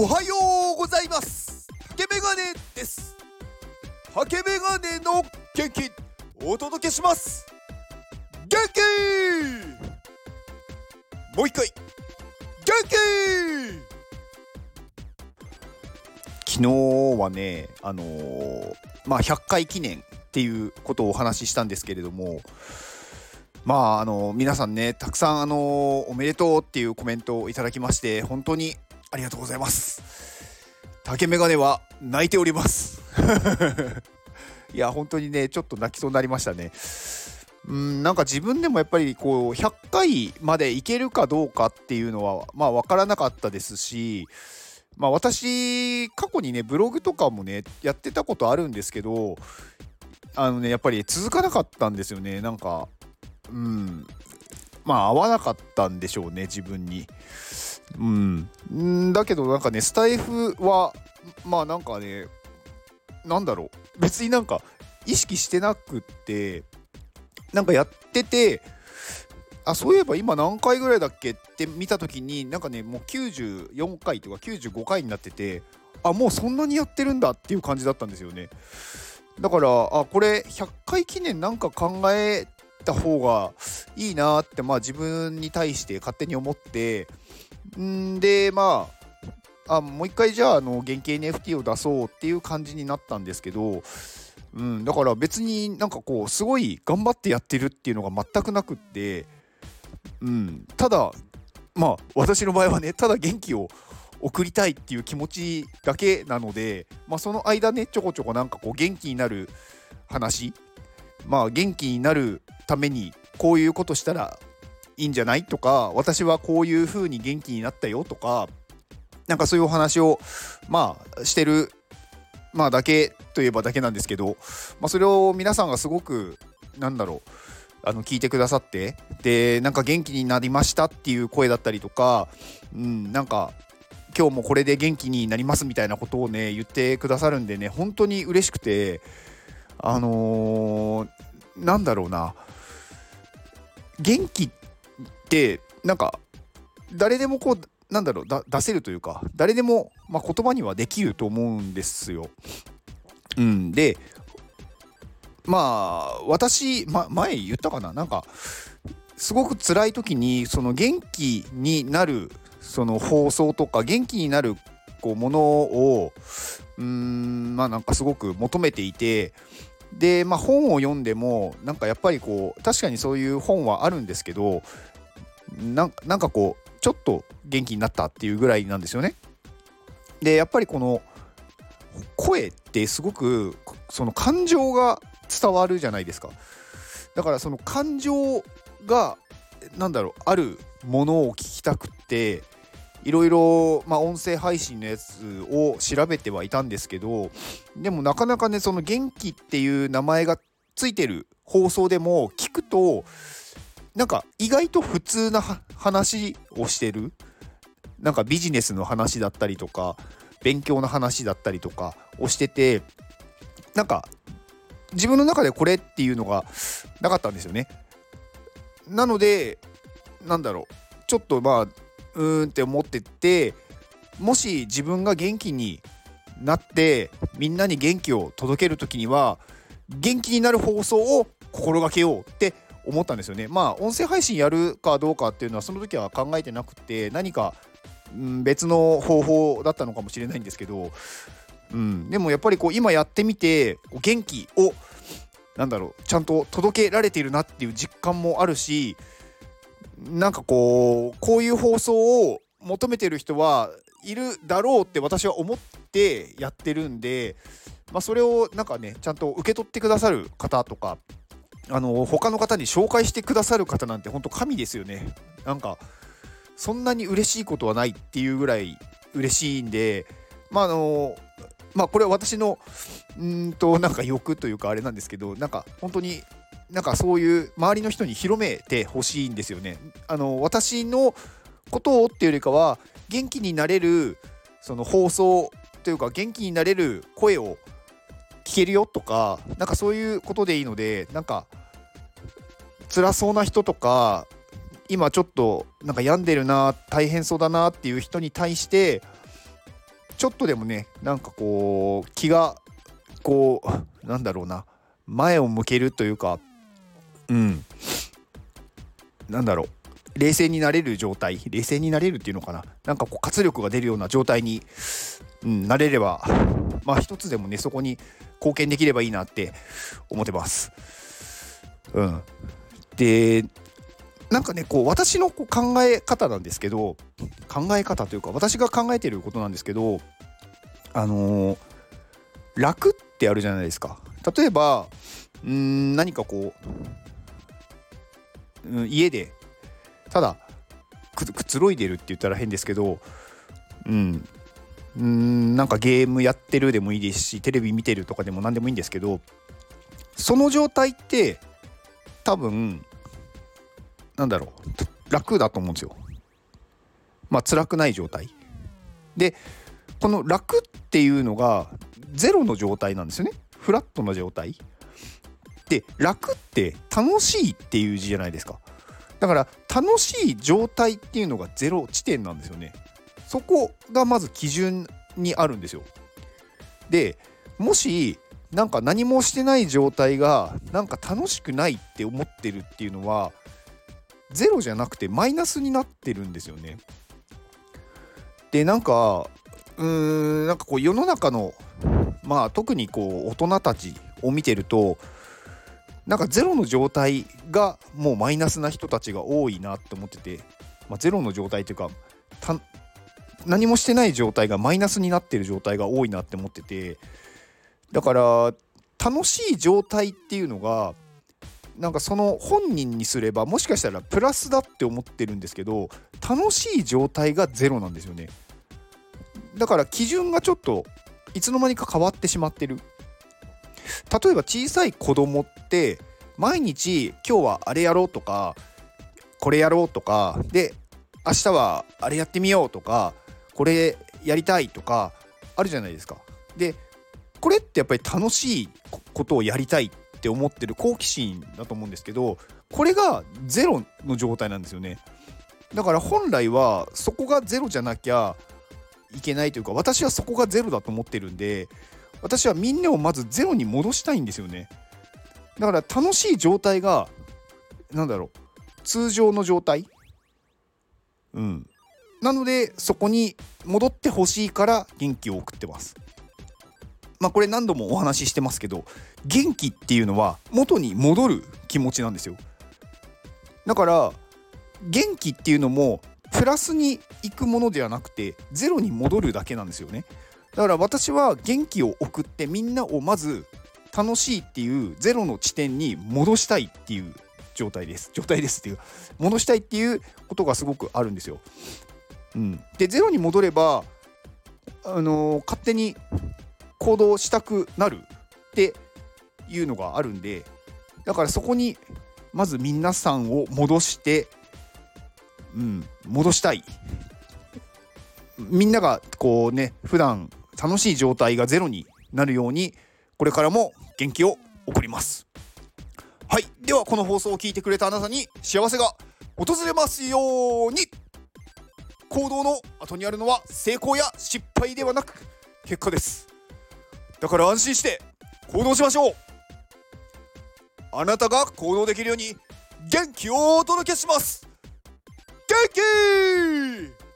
おはようございます。竹メガネです。竹メガネの元気お届けします。元気もう一回。元気昨日はねあのー、まあ100回記念っていうことをお話ししたんですけれどもまああの皆さんねたくさんあのおめでとうっていうコメントをいただきまして本当にありがとうございます。竹メガネは泣いております。いや本当にねちょっと泣きそうになりましたね。うんなんか自分でもやっぱりこう100回までいけるかどうかっていうのはまあ分からなかったですしまあ私過去にねブログとかもねやってたことあるんですけどあのねやっぱり続かなかったんですよね。なんかうんまあ合わなかったんでしょうね自分に。うん。だけどなんかねスタイフはまあなんかねなんだろう。別になんか意識してなくってなんかやっててあそういえば今何回ぐらいだっけって見た時になんかねもう94回とか95回になっててあもうそんなにやってるんだっていう感じだったんですよね。だからあこれ100回記念なんか考えた方がいいなってまあ自分に対して勝手に思ってんでまああもう一回じゃああの原型 NFT を出そうっていう感じになったんですけど、うん、だから別になんかこうすごい頑張ってやってるっていうのが全くなくって、うん、ただまあ私の場合はねただ元気を送りたいっていう気持ちだけなので、まあ、その間ねちょこちょこなんかこう元気になる話まあ元気になるためにこういうことしたらいいんじゃない？とか私はこういう風に元気になったよとかなんかそういうお話をまあしてるまあだけといえばだけなんですけど、まあ、それを皆さんがすごくなんだろうあの聞いてくださってでなんか元気になりましたっていう声だったりとか、うん、なんか今日もこれで元気になりますみたいなことをね言ってくださるんでね本当に嬉しくてあのー、なんだろうな元気ってなんか誰でもこうなんだろう出せるというか誰でも、ま、言葉にはできると思うんですよ。うん、でまあ私、ま、前言ったかな？なんかすごく辛い時にその元気になるその放送とか元気になるこうものをうんまあなんかすごく求めていてでまあ本を読んでもなんかやっぱりこう確かにそういう本はあるんですけどなんかこうちょっと元気になったっていうぐらいなんですよね。でやっぱりこの声ってすごくその感情が伝わるじゃないですか。だからその感情が何だろうあるものを聞きたくっていろいろ、まあ、音声配信のやつを調べてはいたんですけどでもなかなかねその元気っていう名前がついてる放送でも聞くとなんか意外と普通な話をしてる？なんかビジネスの話だったりとか勉強の話だったりとかをしててなんか自分の中でこれっていうのがなかったんですよね。なのでなんだろうちょっとまあうーんって思っててもし自分が元気になってみんなに元気を届ける時には元気になる放送を心がけようって思ったんですよね。まあ音声配信やるかどうかっていうのはその時は考えてなくて何か、うん、別の方法だったのかもしれないんですけど、うん、でもやっぱりこう今やってみて元気をなんだろうちゃんと届けられているなっていう実感もあるしなんかこうこういう放送を求めてる人はいるだろうって私は思ってやってるんで、まあ、それをなんかねちゃんと受け取ってくださる方とかあの他の方に紹介してくださる方なんて本当神ですよねなんかそんなに嬉しいことはないっていうぐらい嬉しいんでまああのまあこれは私のうんとなんか欲というかあれなんですけどなんか本当になんかそういう周りの人に広めてほしいんですよね。あの私のことをっていうよりかは元気になれるその放送というか元気になれる声を聞けるよとかなんかそういうことでいいのでなんか辛そうな人とか今ちょっとなんか病んでるな大変そうだなっていう人に対してちょっとでもねなんかこう気がこうなんだろうな前を向けるというかうん。なんだろう。冷静になれる状態冷静になれるっていうのかな。なんかこう活力が出るような状態に、うん、なれればまあ一つでもねそこに貢献できればいいなって思ってます。うん、でなんかねこう私のこう考え方なんですけど考え方というか私が考えてることなんですけどあのー、楽ってあるじゃないですか。例えばうん何かこう、うん、家でただくつろいでるって言ったら変ですけどうんうんなんかゲームやってるでもいいですしテレビ見てるとかでも何でもいいんですけどその状態って多分なんだろう楽だと思うんですよ。まあ辛くない状態。でこの楽っていうのがゼロの状態なんですよね。フラットな状態。で楽って楽しいっていう字じゃないですか。だから楽しい状態っていうのがゼロ地点なんですよね。そこがまず基準にあるんですよ。でもしなんか何もしてない状態がなんか楽しくないって思ってるっていうのはゼロじゃなくてマイナスになってるんですよね。でなんかうーんなんかこう世の中のまあ特にこう大人たちを見てるとなんかゼロの状態がもうマイナスな人たちが多いなって思ってて、まあ、ゼロの状態というか何もしてない状態がマイナスになってる状態が多いなって思っててだから楽しい状態っていうのがなんかその本人にすればもしかしたらプラスだって思ってるんですけど楽しい状態がゼロなんですよね。だから基準がちょっといつの間にか変わってしまってる。例えば小さい子供って毎日今日はあれやろうとかこれやろうとかで明日はあれやってみようとかこれやりたいとかあるじゃないですか。でこれってやっぱり楽しいことをやりたいって思ってる好奇心だと思うんですけどこれがゼロの状態なんですよね。だから本来はそこがゼロじゃなきゃいけないというか私はそこがゼロだと思ってるんで私はみんなをまずゼロに戻したいんですよね。だから楽しい状態が何だろう通常の状態。うん。なのでそこに戻ってほしいから元気を送ってます。まあこれ何度もお話ししてますけど元気っていうのは元に戻る気持ちなんですよ。だから元気っていうのもプラスにいくものではなくてゼロに戻るだけなんですよね。だから私は元気を送ってみんなをまず楽しいっていうゼロの地点に戻したいっていう状態です。状態ですっていう戻したいっていうことがすごくあるんですよ。うん、でゼロに戻ればあのー、勝手に行動したくなるっていうのがあるんでだからそこにまず皆さんを戻して、うん、戻したい。みんながこうね普段楽しい状態がゼロになるようにこれからも元気を送ります。はい。ではこの放送を聞いてくれたあなたに幸せが訪れますように。行動の後にあるのは成功や失敗ではなく結果です。だから安心して行動しましょう。あなたが行動できるように元気をお届けします。元気